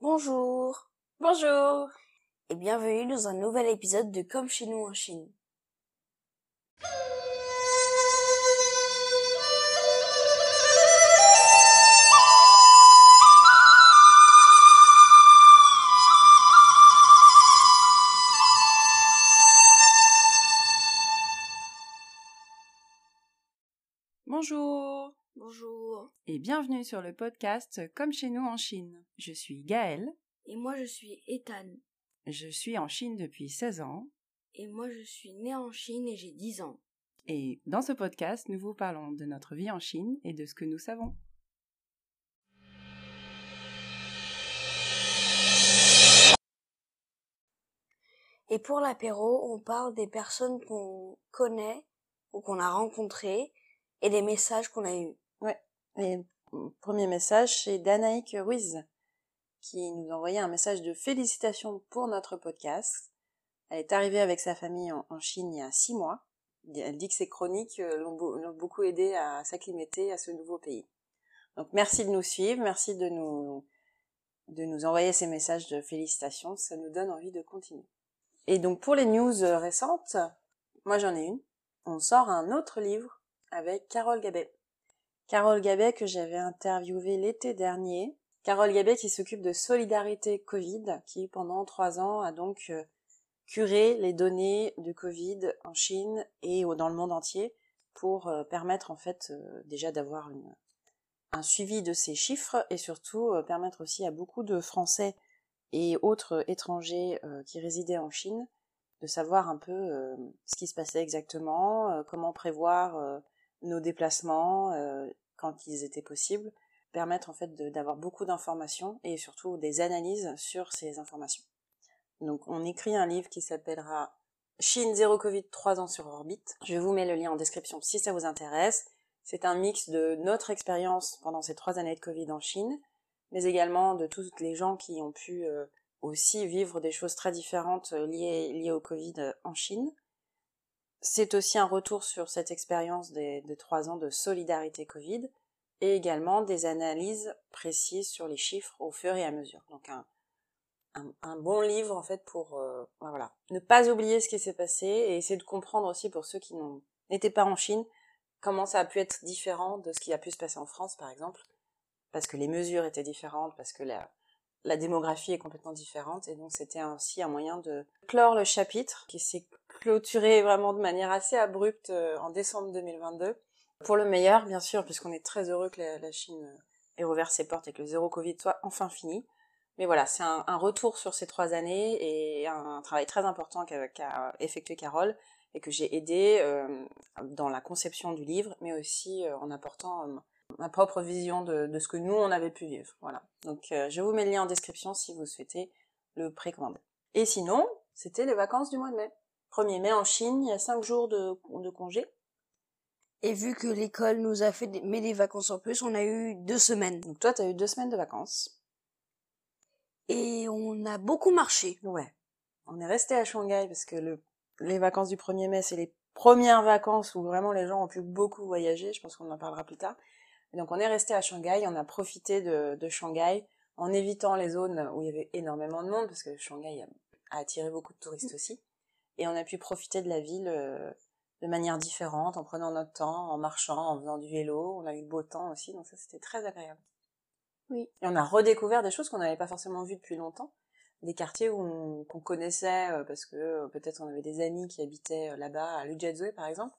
Bonjour. Bonjour. Et bienvenue dans un nouvel épisode de Comme chez nous en Chine. Bonjour et bienvenue sur le podcast Comme chez nous en Chine. Je suis Gaëlle, et moi je suis Ethan je suis en Chine depuis 16 ans et moi je suis née en Chine et j'ai 10 ans. et dans ce podcast nous vous parlons de notre vie en Chine et de ce que nous savons. Et pour l'apéro, on parle des personnes qu'on connaît ou qu'on a rencontrées et des messages qu'on a eus. Et premier message, c'est d'Anaïk Ruiz, qui nous a envoyé un message de félicitations pour notre podcast. Elle est arrivée avec sa famille en, Chine il y a six mois. Elle dit que ses chroniques euh, l'ont beaucoup aidé à s'acclimater à ce nouveau pays. Donc merci de nous suivre, merci de nous, de nous envoyer ces messages de félicitations, ça nous donne envie de continuer. Et donc pour les news euh, récentes, moi j'en ai une. On sort un autre livre avec Carole Gabet. Carole Gabet que j'avais interviewée l'été dernier. Carole Gabet qui s'occupe de Solidarité Covid, qui pendant trois ans a donc euh, curé les données de Covid en Chine et dans le monde entier pour euh, permettre en fait euh, déjà d'avoir un suivi de ces chiffres et surtout permettre aussi à beaucoup de Français et autres étrangers qui résidaient en Chine de savoir un peu ce qui se passait exactement, comment prévoir nos déplacements euh, quand ils étaient possibles, permettre en fait d'avoir beaucoup d'informations et surtout des analyses sur ces informations. Donc on écrit un livre qui s'appellera Chine zéro Covid 3 ans sur orbite. Je vous mets le lien en description si ça vous intéresse. C'est un mix de notre expérience pendant ces trois années de Covid en Chine, mais également de tous les gens qui ont pu euh, aussi vivre des choses très différentes euh, liées, au Covid en Chine. C'est aussi un retour sur cette expérience des, trois ans de solidarité Covid et également des analyses précises sur les chiffres au fur et à mesure. Donc un, bon livre en fait pour euh, voilà ne pas oublier ce qui s'est passé et essayer de comprendre aussi pour ceux qui n'étaient pas en Chine comment ça a pu être différent de ce qui a pu se passer en France par exemple parce que les mesures étaient différentes parce que la, la démographie est complètement différente et donc c'était aussi un moyen de clore le chapitre qui s'est clôturé vraiment de manière assez abrupte euh, en décembre 2022 pour le meilleur bien sûr puisqu'on est très heureux que la, la Chine ait rouvert ses portes et que le zéro Covid soit enfin fini. Mais voilà c'est un, retour sur ces trois années et un, travail très important qu'a effectué Carole et que j'ai aidé euh, dans la conception du livre mais aussi euh, en apportant ma propre vision de, de ce que nous on avait pu vivre. Voilà. Donc euh, je vous mets le lien en description si vous souhaitez le précommander. Et sinon, c'était les vacances du mois de mai. 1er mai en Chine, il y a 5 jours de, de congé. Et vu que l'école nous a fait des, des vacances en plus, on a eu deux semaines. Donc toi, tu as eu deux semaines de vacances. Et on a beaucoup marché. Ouais. On est resté à Shanghai parce que le, les vacances du 1er mai, c'est les premières vacances où vraiment les gens ont pu beaucoup voyager. Je pense qu'on en parlera plus tard. Et donc on est resté à Shanghai, on a profité de, de Shanghai en évitant les zones où il y avait énormément de monde parce que Shanghai a, a attiré beaucoup de touristes aussi. Et on a pu profiter de la ville euh, de manière différente, en prenant notre temps, en marchant, en faisant du vélo. On a eu beau temps aussi, donc ça c'était très agréable. Oui. Et on a redécouvert des choses qu'on n'avait pas forcément vues depuis longtemps. Des quartiers où on- qu'on connaissait euh, parce que euh, peut-être on avait des amis qui habitaient là-bas, à Lujiazui par exemple,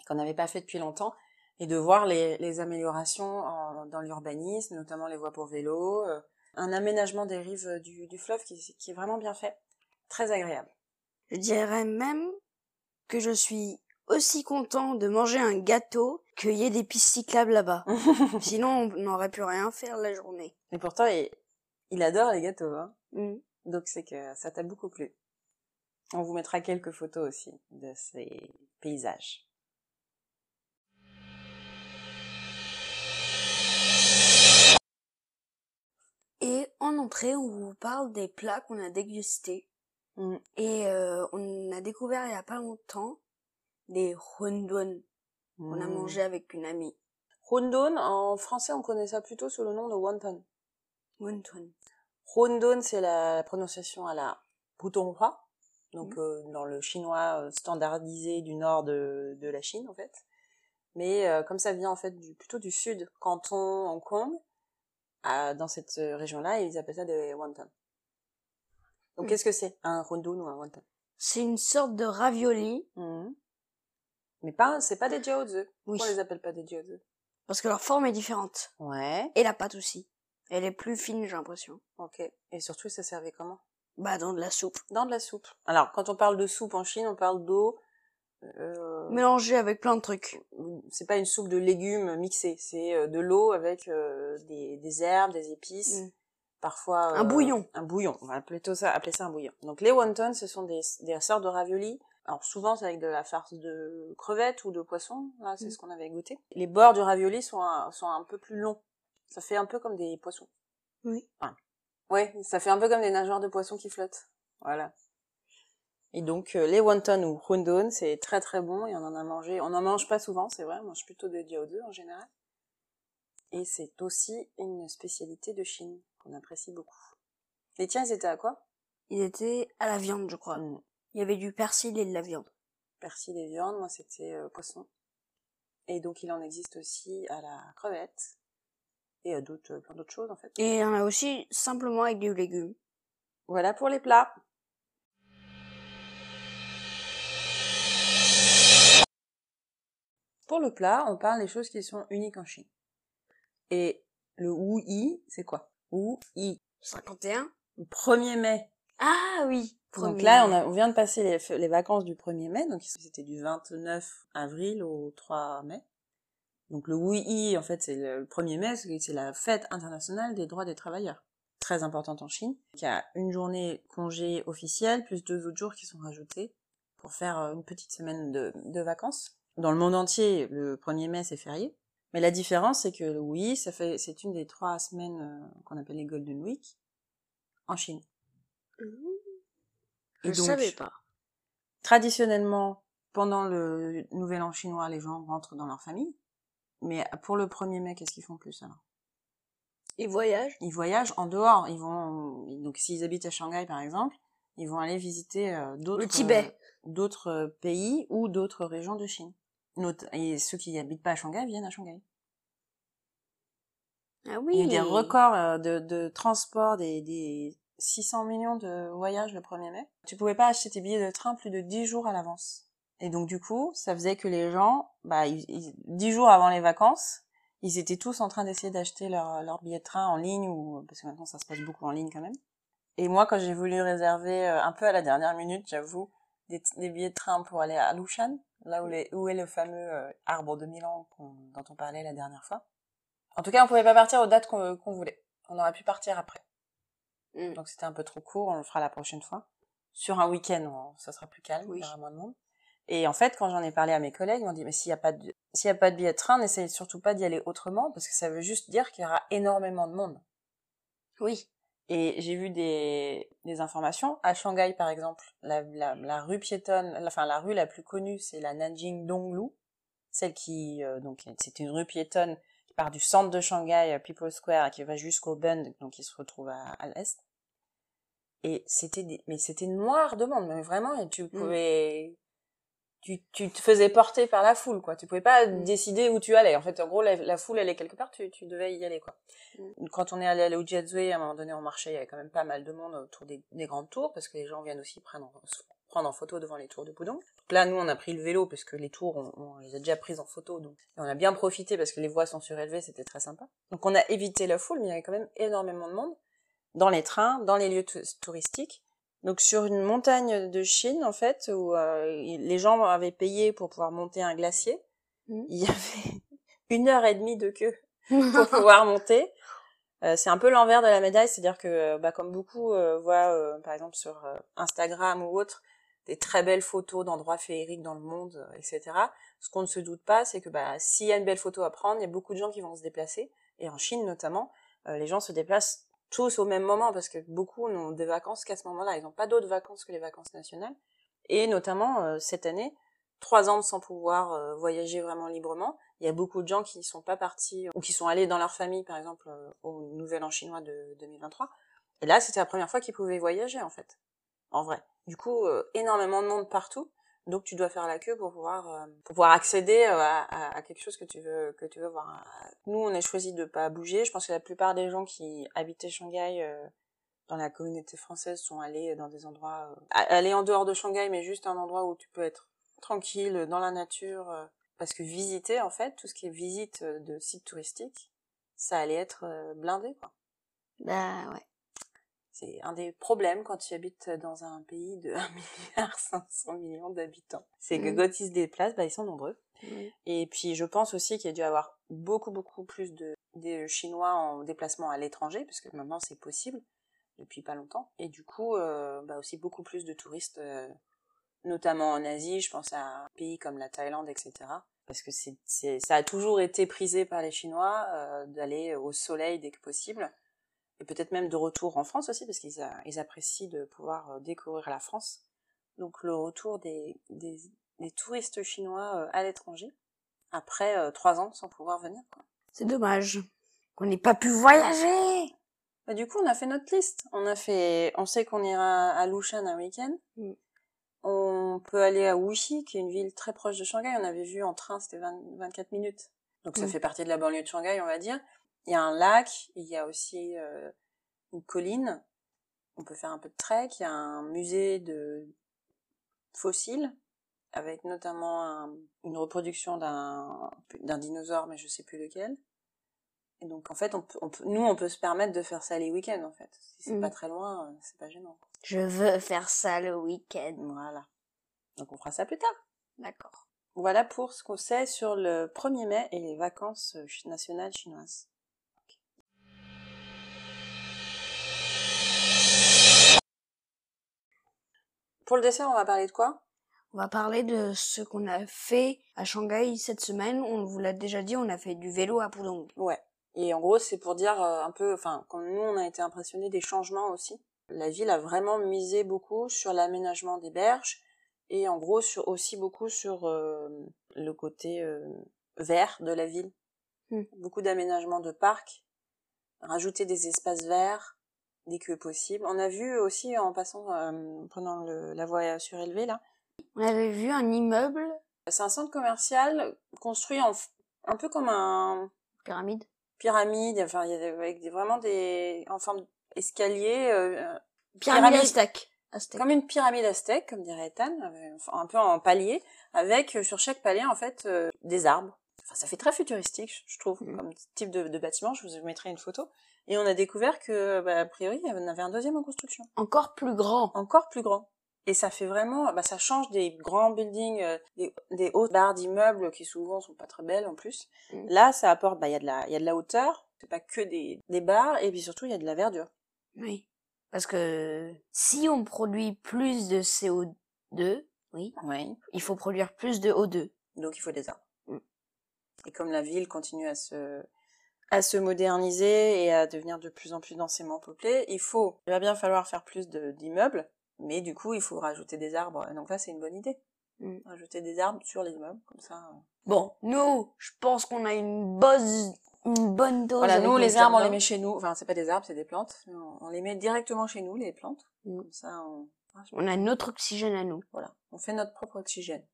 et qu'on n'avait pas fait depuis longtemps et de voir les, les améliorations en- dans l'urbanisme, notamment les voies pour vélo, euh, un aménagement des rives du, du fleuve qui, qui est vraiment bien fait, très agréable. Je dirais même que je suis aussi content de manger un gâteau qu'il y ait des pistes cyclables là-bas. Sinon, on n'aurait pu rien faire la journée. Et pourtant, il, il adore les gâteaux, hein. Mm. donc c'est que ça t'a beaucoup plu. On vous mettra quelques photos aussi de ces paysages. En entrée, on vous parle des plats qu'on a dégustés. Mm. Et euh, on a découvert il y a pas longtemps des hundun qu'on a Mm. mangé avec une amie. Hundun, en français, on connaît ça plutôt sous le nom de wonton. Wonton. Rondon, c'est la, prononciation à la Putonghua, donc Mhm. euh, dans le chinois euh, standardisé du nord de, de la Chine en fait. Mais euh, comme ça vient en fait du, plutôt du sud, Canton, Hong Kong, à- dans cette euh, région-là, ils appellent ça des wontons. Donc Mhm. qu'est-ce que c'est un rondon ou un wonton? C'est une sorte de ravioli. Mhm. Mais pas, c'est pas des jiaozi. Oui. Pourquoi on les appelle pas des jiaozi Parce que leur forme est différente. Ouais. Et la pâte aussi. Elle est plus fine, j'ai l'impression. Ok. Et surtout, ça servait comment? Bah, dans de la soupe. Dans de la soupe. Alors, quand on parle de soupe en Chine, on parle d'eau. Euh, Mélangée avec plein de trucs. c'est pas une soupe de légumes mixés, c'est euh, de l'eau avec euh, des, des herbes, des épices, Mm. parfois Un euh, bouillon. Un bouillon, on va plutôt ça, appeler ça un bouillon. Donc les wontons, ce sont des, des sortes de raviolis. Alors souvent c'est avec de la farce de crevettes ou de poisson, là c'est Mm. ce qu'on avait goûté. Les bords du ravioli sont un, sont un peu plus longs. Ça fait un peu comme des poissons. Oui. Ouais, ça fait un peu comme des nageoires de poissons qui flottent. Voilà. Et donc euh, les wontons ou hundon, c'est très très bon et on en a mangé. On n'en mange pas souvent, c'est vrai, on mange plutôt des jiaozi en général. Et c'est aussi une spécialité de Chine qu'on apprécie beaucoup. Les tiens, ils étaient à quoi? Il était à la viande, je crois. Mm. Il y avait du persil et de la viande. Persil et viande, moi c'était euh, poisson. Et donc il en existe aussi à la crevette et à d'autres, plein d'autres choses en fait. Et il y en a aussi simplement avec du légumes. Voilà pour les plats. Pour le plat, on parle des choses qui sont uniques en Chine. Et le Wu Yi, c'est quoi? Wu Yi. 51 Le 1er mai. Ah oui Donc là, on, a- on vient de passer les, vacances du 1er mai, donc c'était du 29 avril au 3 mai. Donc le Wu Yi, en fait, c'est le, le 1er mai, c'est la fête internationale des droits des travailleurs. Très importante en Chine. Il y a une journée congé officielle, plus deux autres jours qui sont rajoutés pour faire euh, une petite semaine de, de vacances. Dans le monde entier, le 1er mai, c'est férié. Mais la différence, c'est que Yi, ça fait, c'est une des trois semaines euh, qu'on appelle les Golden Week en Chine. Mmh. Et Je donc, savais pas. Traditionnellement, pendant le Nouvel An chinois, les gens rentrent dans leur famille. Mais pour le 1er mai, qu'est-ce qu'ils font plus alors? Ils voyagent Ils voyagent en dehors. Ils vont donc s'ils habitent à Shanghai par exemple, ils vont aller visiter euh, d'autres Le Tibet. euh, d'autres pays ou d'autres régions de Chine. Et ceux qui habitent pas à Shanghai viennent à Shanghai. Ah oui Il y a eu des records euh, de, de transport, des, des 600 millions de voyages le 1er mai. Tu pouvais pas acheter tes billets de train plus de 10 jours à l'avance. Et donc du coup, ça faisait que les gens, bah, ils, ils- 10 jours avant les vacances, ils étaient tous en train d'essayer d'acheter leur, leur billet de train en ligne, ou parce que maintenant ça se passe beaucoup en ligne quand même. Et moi, quand j'ai voulu réserver euh, un peu à la dernière minute, j'avoue, des, des billets de train pour aller à Lushan, là où, les- où est le fameux euh, arbre de Milan dont on parlait la dernière fois. En tout cas, on pouvait pas partir aux dates qu'on voulait. On aurait pu partir après. Mm. Donc c'était un peu trop court, on le fera la prochaine fois. Sur un week-end, ça sera plus calme, Oui. il y aura moins de monde. Et en fait, quand j'en ai parlé à mes collègues, ils m'ont dit, mais s'il n'y a pas de, s'il y a pas de billet de train, n'essayez surtout pas d'y aller autrement, parce que ça veut juste dire qu'il y aura énormément de monde. Oui. Et j'ai vu des, des informations. À Shanghai, par exemple, la, la, la rue piétonne, la- enfin la rue la plus connue, c'est la Nanjing Donglu, celle qui, euh, donc c'est une rue piétonne qui part du centre de Shanghai, People Square, et qui va jusqu'au Bund, donc qui se retrouve à, à l'est. Et c'était mais c'était noir de monde, mais vraiment, et tu pouvais, tu, tu te faisais porter par la foule, quoi. Tu pouvais pas Mm. décider où tu allais. En fait, en gros, la, la foule, elle est quelque part, tu, tu devais y aller, quoi. Quand on est allé à l'Ujazue, à un moment donné, on marchait, il y avait quand même pas mal de monde autour des, des grandes tours, parce que les gens viennent aussi prendre, prendre en photo devant les tours de. Donc là, nous, on a pris le vélo, parce que les tours, on, on les a déjà prises en photo, donc et on a bien profité, parce que les voies sont surélevées, c'était très sympa. Donc on a évité la foule, mais il y avait quand même énormément de monde, dans les trains, dans les lieux tou- touristiques. Donc sur une montagne de Chine, en fait, où euh, les gens avaient payé pour pouvoir monter un glacier, Mhm. il y avait une heure et demie de queue pour pouvoir monter. Euh, c'est un peu l'envers de la médaille, c'est-à-dire que, euh, bah, comme beaucoup euh, voient, euh, par exemple sur Instagram ou autre, des très belles photos d'endroits féeriques dans le monde, etc. Ce qu'on ne se doute pas, c'est que bah, s'il y a une belle photo à prendre, il y a beaucoup de gens qui vont se déplacer, et en Chine notamment, euh, les gens se déplacent tous au même moment parce que beaucoup n'ont des vacances qu'à ce moment-là. Ils n'ont pas d'autres vacances que les vacances nationales. Et notamment euh, cette année, trois ans sans pouvoir euh, voyager vraiment librement, il y a beaucoup de gens qui ne sont pas partis ou qui sont allés dans leur famille, par exemple, euh, au Nouvel An chinois de 2023, Et là, c'était la première fois qu'ils pouvaient voyager, en fait. En vrai. Du coup, énormément de monde partout. Donc, tu dois faire la queue pour pouvoir, euh, pour pouvoir accéder euh, à, à, quelque chose que tu veux, que tu veux voir. Nous, on a choisi de pas bouger. Je pense que la plupart des gens qui habitaient Shanghai, euh, dans la communauté française, sont allés dans des endroits, aller en dehors de Shanghai, mais juste un endroit où tu peux être tranquille, dans la nature. parce que visiter, en fait, tout ce qui est visite de sites touristiques, ça allait être blindé, quoi. Bah ouais. C'est un des problèmes quand tu habites dans un pays de 1 milliard 500 millions d'habitants. C'est que Mm. quand ils se déplacent, bah, ils sont nombreux. Et puis je pense aussi qu'il y a dû avoir beaucoup beaucoup plus de Chinois en déplacement à l'étranger, puisque maintenant c'est possible depuis pas longtemps. Et du coup, euh, bah aussi beaucoup plus de touristes, euh, notamment en Asie. Je pense à un pays comme la Thaïlande, etc. Parce que c'est c'est ça a toujours été prisé par les Chinois euh, d'aller au soleil dès que possible. Et peut-être même de retour en France aussi, parce qu'ils ils apprécient de pouvoir euh, découvrir la France. Donc le retour des, des, des touristes chinois euh, à l'étranger, après euh, trois ans sans pouvoir venir. C'est dommage qu'on n'ait pas pu voyager. Bah, du coup, on a fait notre liste. On a fait, on sait qu'on ira à Lushan un week-end. Mm. On peut aller à Wuxi, qui est une ville très proche de Shanghai. On avait vu en train, c'était 20 24 minutes. Donc ça Mm. fait partie de la banlieue de Shanghai, on va dire. Il y a un lac, il y a aussi euh, une colline. On peut faire un peu de trek. Il y a un musée de fossiles, avec notamment un- une reproduction d'un dinosaure, mais je sais plus lequel. Et donc en fait, on peut, on peut- nous, on peut se permettre de faire ça les week-ends en fait. Si c'est Mm. pas très loin, euh, c'est pas gênant. Je veux faire ça le week-end. Voilà. Donc on fera ça plus tard. D'accord. Voilà pour ce qu'on sait sur le 1er mai et les vacances euh, nationales chinoises. Pour le dessert, on va parler de quoi? On va parler de ce qu'on a fait à Shanghai cette semaine. On vous l'a déjà dit, on a fait du vélo à Pudong. Ouais. Et en gros, c'est pour dire euh, un peu, enfin, comme nous, on a été impressionnés des changements aussi. La ville a vraiment misé beaucoup sur l'aménagement des berges et en gros sur aussi beaucoup sur euh, le côté euh, vert de la ville. Hmm. Beaucoup d'aménagements de parcs, rajouter des espaces verts dès que possible. On a vu aussi en passant, euh, prenant le- la voie surélevée là, On avait vu un immeuble, c'est un centre commercial construit en, un peu comme un pyramide. pyramide, enfin il y a avec des, vraiment des en forme d'escalier, euh, Pyramide, Pyramide. aztèque. Aztèque. comme une pyramide aztèque, comme dirait Ethan, euh, un peu en palier, avec euh, sur chaque palier en fait euh, des arbres. Enfin, ça fait très futuristique, je- trouve, Mhm. comme type de, de bâtiment. Je vous mettrai une photo. Et on a découvert que, bah, a priori, il y en avait un deuxième en construction, Encore plus grand. encore plus grand. Et ça fait vraiment, bah, ça change des grands buildings, euh, des, des hautes barres d'immeubles qui souvent sont pas très belles en plus. Mhm. Là, ça apporte, bah, il y a de la, il y a de la hauteur. C'est pas que des, des barres, et puis surtout, il y a de la verdure. Oui. Parce que si on produit plus de CO2, oui, Oui. il faut produire plus de O2. Donc il faut des arbres. Mm. Et comme la ville continue à se à se moderniser et à devenir de plus en plus densément peuplée, il faut il va bien falloir faire plus d'immeubles, mais du coup il faut rajouter des arbres. Et donc là c'est une bonne idée. Mm. Rajouter des arbres sur les immeubles comme ça. euh. Bon, nous, je pense qu'on a une bonne, une bonne dose. Voilà, nous les arbres on les met chez nous. Enfin c'est pas des arbres, c'est des plantes. On on les met directement chez nous les plantes. Mm. Comme ça on On a notre oxygène à nous. Voilà, on fait notre propre oxygène.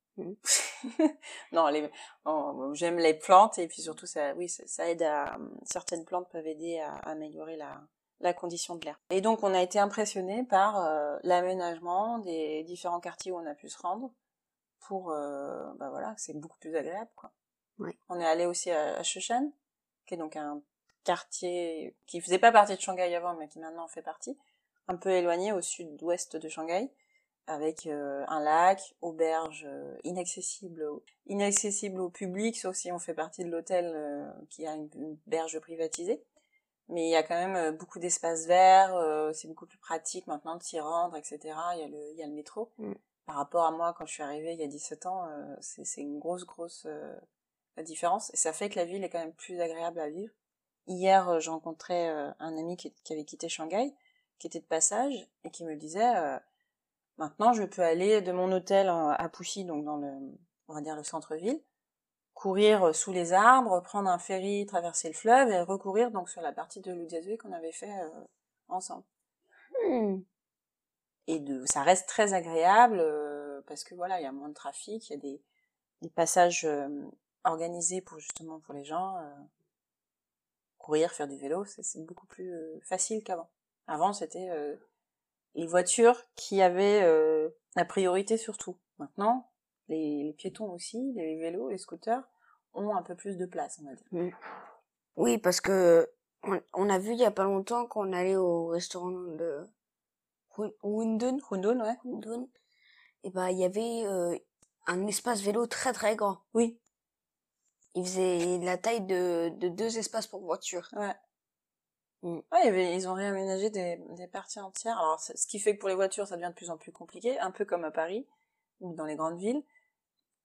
Non, les, oh, j'aime les plantes et puis surtout ça, oui, ça, ça aide à certaines plantes peuvent aider à, améliorer la, la condition de l'air. Et donc on a été impressionné par euh, l'aménagement des différents quartiers où on a pu se rendre pour, euh, bah voilà, c'est beaucoup plus agréable quoi. Oui. On est allé aussi à, à Shushan, qui est donc un quartier qui faisait pas partie de Shanghai avant, mais qui maintenant en fait partie, un peu éloigné au sud-ouest de Shanghai avec euh, un lac, auberge euh, inaccessible, au- inaccessible au public, sauf si on fait partie de l'hôtel euh, qui a une, une berge privatisée. Mais il y a quand même beaucoup d'espaces verts, c'est beaucoup plus pratique maintenant de s'y rendre, etc. Il y a le, il y a le métro. Mm. Par rapport à moi, quand je suis arrivée il y a 17 ans, c'est c'est une grosse, grosse différence. Et ça fait que la ville est quand même plus agréable à vivre. Hier, j'ai rencontré un ami qui, qui avait quitté Shanghai, qui était de passage, et qui me disait... euh, Maintenant, je peux aller de mon hôtel à Pouchy, donc dans le, on va dire le centre-ville, courir sous les arbres, prendre un ferry, traverser le fleuve et recourir donc sur la partie de Lujiazui qu'on avait fait euh, ensemble. Hmm. Et de, ça reste très agréable euh, parce que voilà, il y a moins de trafic, il y a des, des passages euh, organisés pour justement pour les gens euh, courir, faire du vélo, c'est beaucoup plus euh, facile qu'avant. Avant, c'était euh, les voitures qui avaient euh, la priorité sur tout. Maintenant, les, les piétons aussi, les vélos, les scooters ont un peu plus de place, on va dire. Oui, parce que on, on a vu il y a pas longtemps qu'on allait au restaurant de Hu- Wundun, Hundun, ouais. Wundun, et ben il y avait euh, un espace vélo très très grand. Oui, Il faisait la taille de, de deux espaces pour voiture. ouais. Mm. Ouais, ils ont réaménagé des, des parties entières. Alors, ce qui fait que pour les voitures, ça devient de plus en plus compliqué, un peu comme à Paris ou dans les grandes villes.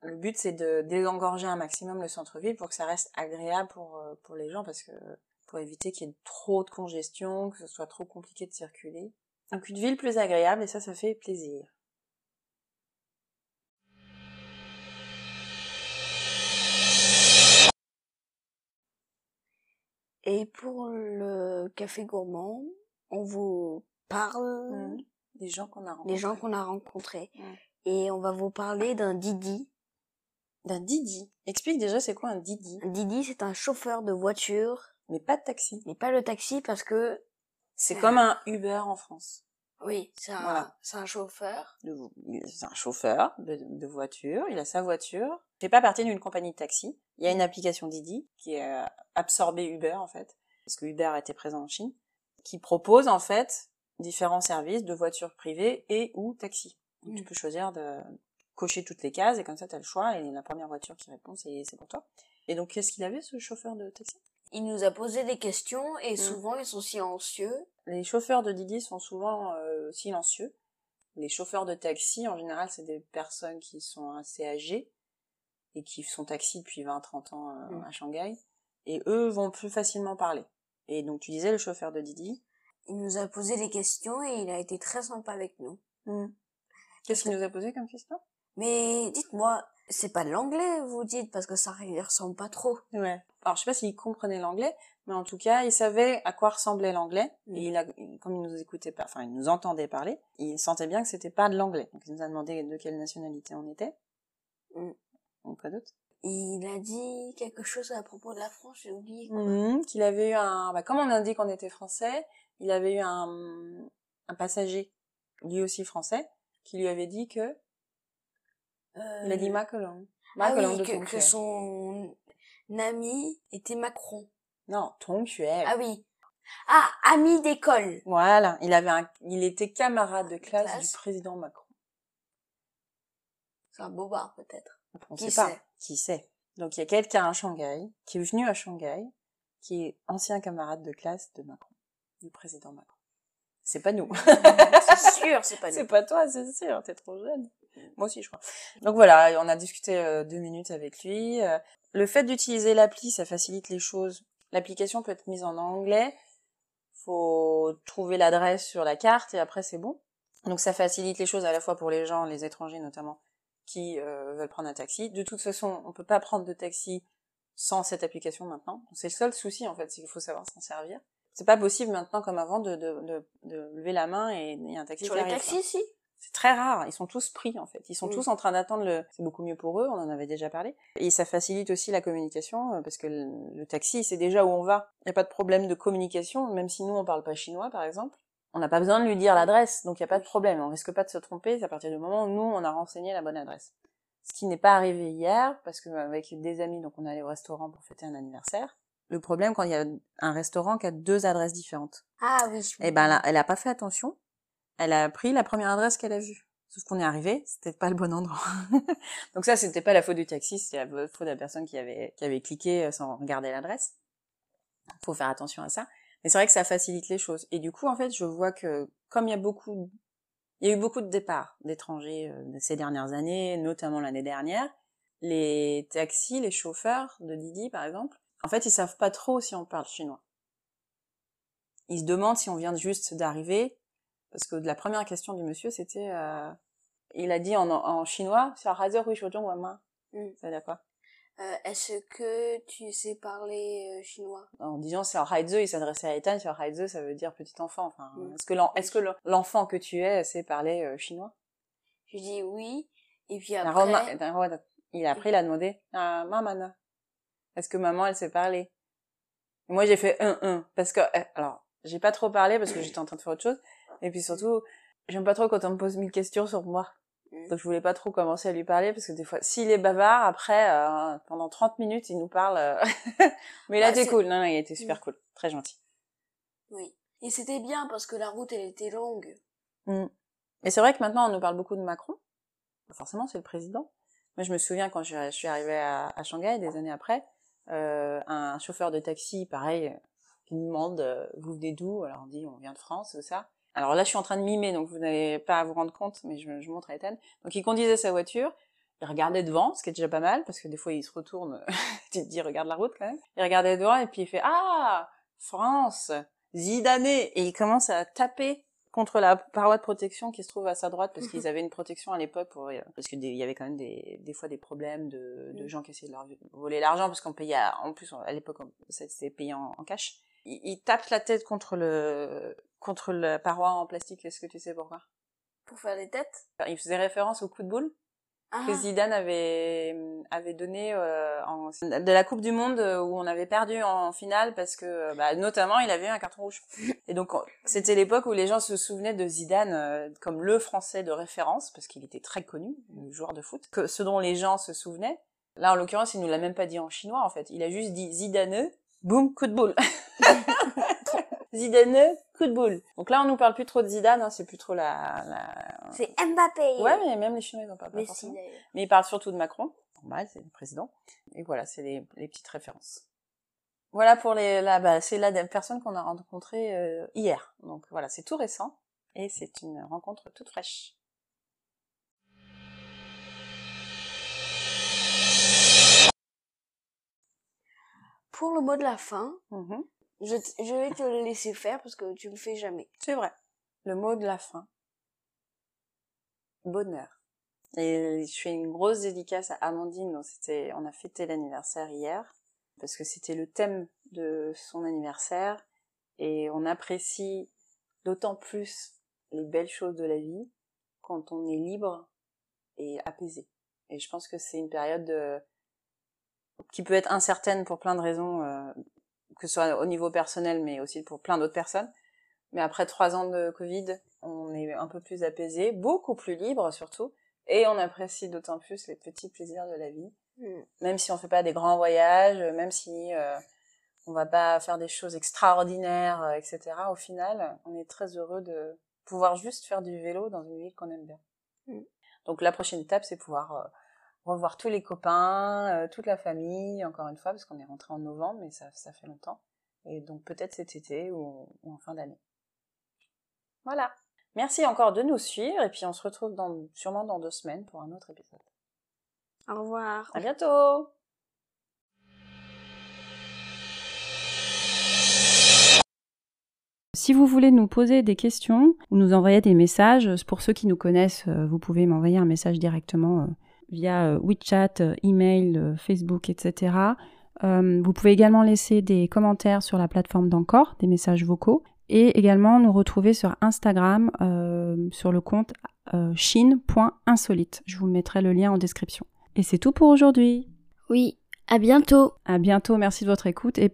Le but, c'est de désengorger un maximum le centre-ville pour que ça reste agréable pour, euh, pour les gens, parce que pour éviter qu'il y ait trop de congestion, que ce soit trop compliqué de circuler. Donc une ville plus agréable, et ça, ça fait plaisir. Et pour le café gourmand, on vous parle Mhm. Des gens qu'on a rencontrés. des gens qu'on a rencontrés. Mm. Et on va vous parler d'un Didi. D'un Didi. Explique déjà c'est quoi un Didi? Un Didi, c'est un chauffeur de voiture, Mais pas de taxi. mais pas le taxi parce que, C'est comme un Uber en France. Oui, c'est un, Voilà. c'est un chauffeur. c'est un chauffeur de, de voiture, il a sa voiture. Il fait pas partie d'une compagnie de taxi. Il y a une application Didi qui a absorbé Uber en fait, parce que Uber était présent en Chine, qui propose en fait différents services de voitures privées et ou taxi. Donc, Mm. Tu peux choisir de cocher toutes les cases et comme ça tu as le choix et la première voiture qui répond c'est pour toi. Et donc qu'est-ce qu'il avait ce chauffeur de taxi? Il nous a posé des questions et Mm. souvent ils sont silencieux. Les chauffeurs de Didi sont souvent euh, silencieux. Les chauffeurs de taxi, en général, c'est des personnes qui sont assez âgées et qui sont taxis depuis 20-30 ans euh, Mm. à Shanghai. Et eux vont plus facilement parler. Et donc, tu disais, le chauffeur de Didi? Il nous a posé des questions et il a été très sympa avec nous. Qu'est-ce qu'il nous a posé comme question? Mais dites-moi, c'est pas de l'anglais, vous dites, parce que ça ressemble pas trop. Ouais. Alors, je sais pas s'il comprenait l'anglais, mais en tout cas, il savait à quoi ressemblait l'anglais. Mm. Et il a, comme il nous écoutait pas, enfin, il nous entendait parler, il sentait bien que c'était pas de l'anglais. Donc, il nous a demandé de quelle nationalité on était. Mm. Ou quoi d'autre? Il a dit quelque chose à propos de la France, j'ai oublié. quoi. Mhm, qu'il avait eu un, bah, comme on a dit qu'on était français, il avait eu un, un passager, lui aussi français, qui lui avait dit que, il a dit Euh, Macron. Ah oui, de que, son ami était Macron. Non, ton cuir. Ah oui. Ah, ami d'école. Voilà, il avait un, il était camarade de classe, Classe. du président Macron. C'est un bobard peut-être. On Qui sait pas. sait? Qui sait? Donc il y a quelqu'un à Shanghai, qui est venu à Shanghai, qui est ancien camarade de classe de Macron, du président Macron. C'est pas nous. c'est sûr, c'est pas C'est nous. pas toi, c'est sûr, t'es trop jeune. Moi aussi, je crois. Donc voilà, on a discuté euh, deux minutes avec lui. Euh, le fait d'utiliser l'appli, ça facilite les choses. L'application peut être mise en anglais. Faut trouver l'adresse sur la carte et après c'est bon. Donc ça facilite les choses à la fois pour les gens, les étrangers notamment, qui euh, veulent prendre un taxi. De toute façon, on peut pas prendre de taxi sans cette application maintenant. C'est le seul souci en fait, c'est qu'il faut savoir s'en servir. C'est pas possible maintenant comme avant de, de, de, de lever la main et il y a un taxi Sur les taxis, si? C'est très rare. Ils sont tous pris, en fait. Ils sont Mm. tous en train d'attendre le... C'est beaucoup mieux pour eux, on en avait déjà parlé. Et ça facilite aussi la communication, euh, parce que le, le taxi, c'est déjà où on va. Il n'y a pas de problème de communication, même si nous, on parle pas chinois, par exemple. On n'a pas besoin de lui dire l'adresse, donc il n'y a pas de problème. On risque pas de se tromper à partir du moment où nous, on a renseigné la bonne adresse. Ce qui n'est pas arrivé hier, parce que avec des amis, donc on allait au restaurant pour fêter un anniversaire. Le problème, quand il y a un restaurant qui a deux adresses différentes, Ah oui. eh ben, elle a, elle a pas fait attention. Elle a pris la première adresse qu'elle a vue. Sauf qu'on est arrivé, c'était pas le bon endroit. Donc ça, c'était pas la faute du taxi, c'était la faute de la personne qui avait, qui avait cliqué sans regarder l'adresse. Faut faire attention à ça. Mais c'est vrai que ça facilite les choses. Et du coup, en fait, je vois que, comme il y a beaucoup, il y a eu beaucoup de départs d'étrangers euh, ces dernières années, notamment l'année dernière, les taxis, les chauffeurs de Didi, par exemple, en fait, ils savent pas trop si on parle chinois. Ils se demandent si on vient juste d'arriver, parce que la première question du monsieur, c'était, euh, il a dit en, en chinois, ça Mm. veut dire quoi? Euh, Est-ce que tu sais parler euh, chinois? En disant c'est en Haizu, il s'adressait à Ethan, sur Haizu, ça veut dire petit enfant. Enfin, Mm. est-ce que l'en- est-ce que l'en- l'enfant que tu es sait parler chinois? Je dis oui. Et puis après, Roma- Il a après il a demandé ah maman, est-ce que maman elle sait parler? Moi j'ai fait un un parce que alors j'ai pas trop parlé parce que j'étais en train de faire autre chose et puis surtout j'aime pas trop quand on me pose mille questions sur moi. Mm. Donc je voulais pas trop commencer à lui parler parce que des fois s'il est bavard après euh, pendant 30 minutes il nous parle euh, mais il a été c'est- cool. Non non, il été super cool, très gentil. oui. Et c'était bien parce que la route, elle était longue. Mm. Et c'est vrai que maintenant on nous parle beaucoup de Macron. Forcément, c'est le président. Moi, je me souviens quand je, je suis arrivée à, à Shanghai des années après, euh, un chauffeur de taxi, pareil, qui nous demande vous venez d'où? Alors on dit on vient de France, tout ça. Alors là, je suis en train de mimer, donc vous n'allez pas à vous rendre compte, mais je, je montre à Ethan. Donc il conduisait sa voiture, il regardait devant, ce qui est déjà pas mal, parce que des fois il se retourne, tu te dis regarde la route quand même. Il regardait devant et puis il fait ah France, Zidane, et il commence à taper contre la paroi de protection qui se trouve à sa droite parce qu'ils avaient une protection à l'époque pour parce que des- il y avait quand même des, des fois des problèmes de, de Mm. gens qui essayaient de leur voler l'argent parce qu'on payait à- en plus à l'époque on- c'était payé en, en cash. Il, il tape la tête contre le contre la paroi en plastique. Est-ce que tu sais pourquoi? Pour faire des têtes? Il faisait référence au coup de boule Ah, que Zidane avait avait donné euh, en, de la Coupe du Monde euh, où on avait perdu en finale parce que euh, bah, notamment il avait eu un carton rouge. Et donc on- c'était l'époque où les gens se souvenaient de Zidane euh, comme le Français de référence parce qu'il était très connu, le joueur de foot. Que ce dont les gens se souvenaient. Là en l'occurrence il nous l'a même pas dit en chinois en fait. Il a juste dit Zidane, boum coup de boule. Zidane, coup de boule. Donc là on nous parle plus trop de Zidane, hein, c'est plus trop la, la... c'est Mbappé. Ouais, mais même les Chinois ils en parlent pas Mais forcément. si, d'ailleurs. Mais il parle surtout de Macron. Normal, c'est le président. Et voilà, c'est les, les petites références. Voilà pour les, là, bah, c'est la personne qu'on a rencontrée euh, hier. Donc voilà, c'est tout récent. Et c'est une rencontre toute fraîche. Pour le mot de la fin, Mhm. je, vais te le laisser faire parce que tu le fais jamais. C'est vrai. Le mot de la fin. Bonheur. Et je fais une grosse dédicace à Amandine. c'était, on a fêté l'anniversaire hier parce que c'était le thème de son anniversaire et on apprécie d'autant plus les belles choses de la vie quand on est libre et apaisé. Et je pense que c'est une période euh, qui peut être incertaine pour plein de raisons, euh, que ce soit au niveau personnel mais aussi pour plein d'autres personnes. Mais après trois ans de Covid, on est un peu plus apaisé, beaucoup plus libre surtout, et on apprécie d'autant plus les petits plaisirs de la vie. Mm. Même si on fait pas des grands voyages, même si euh, on va pas faire des choses extraordinaires, euh, etc. Au final, on est très heureux de pouvoir juste faire du vélo dans une ville qu'on aime bien. Mm. Donc la prochaine étape, c'est pouvoir euh, revoir tous les copains, euh, toute la famille, encore une fois, parce qu'on est rentré en novembre, mais ça, ça fait longtemps. Et donc peut-être cet été ou, ou en fin d'année. Voilà. Merci encore de nous suivre et puis on se retrouve dans, sûrement dans deux semaines pour un autre épisode. Au revoir. À bientôt Si vous voulez nous poser des questions ou nous envoyer des messages, pour ceux qui nous connaissent, euh, vous pouvez m'envoyer un message directement euh, via euh, WeChat, euh, email, euh, Facebook, etc. Euh, vous pouvez également laisser des commentaires sur la plateforme d'Encore, des messages vocaux, et également nous retrouver sur Instagram euh, sur le compte euh, chine.insolite. Je vous mettrai le lien en description. Et c'est tout pour aujourd'hui. Oui, à bientôt. À bientôt, merci de votre écoute et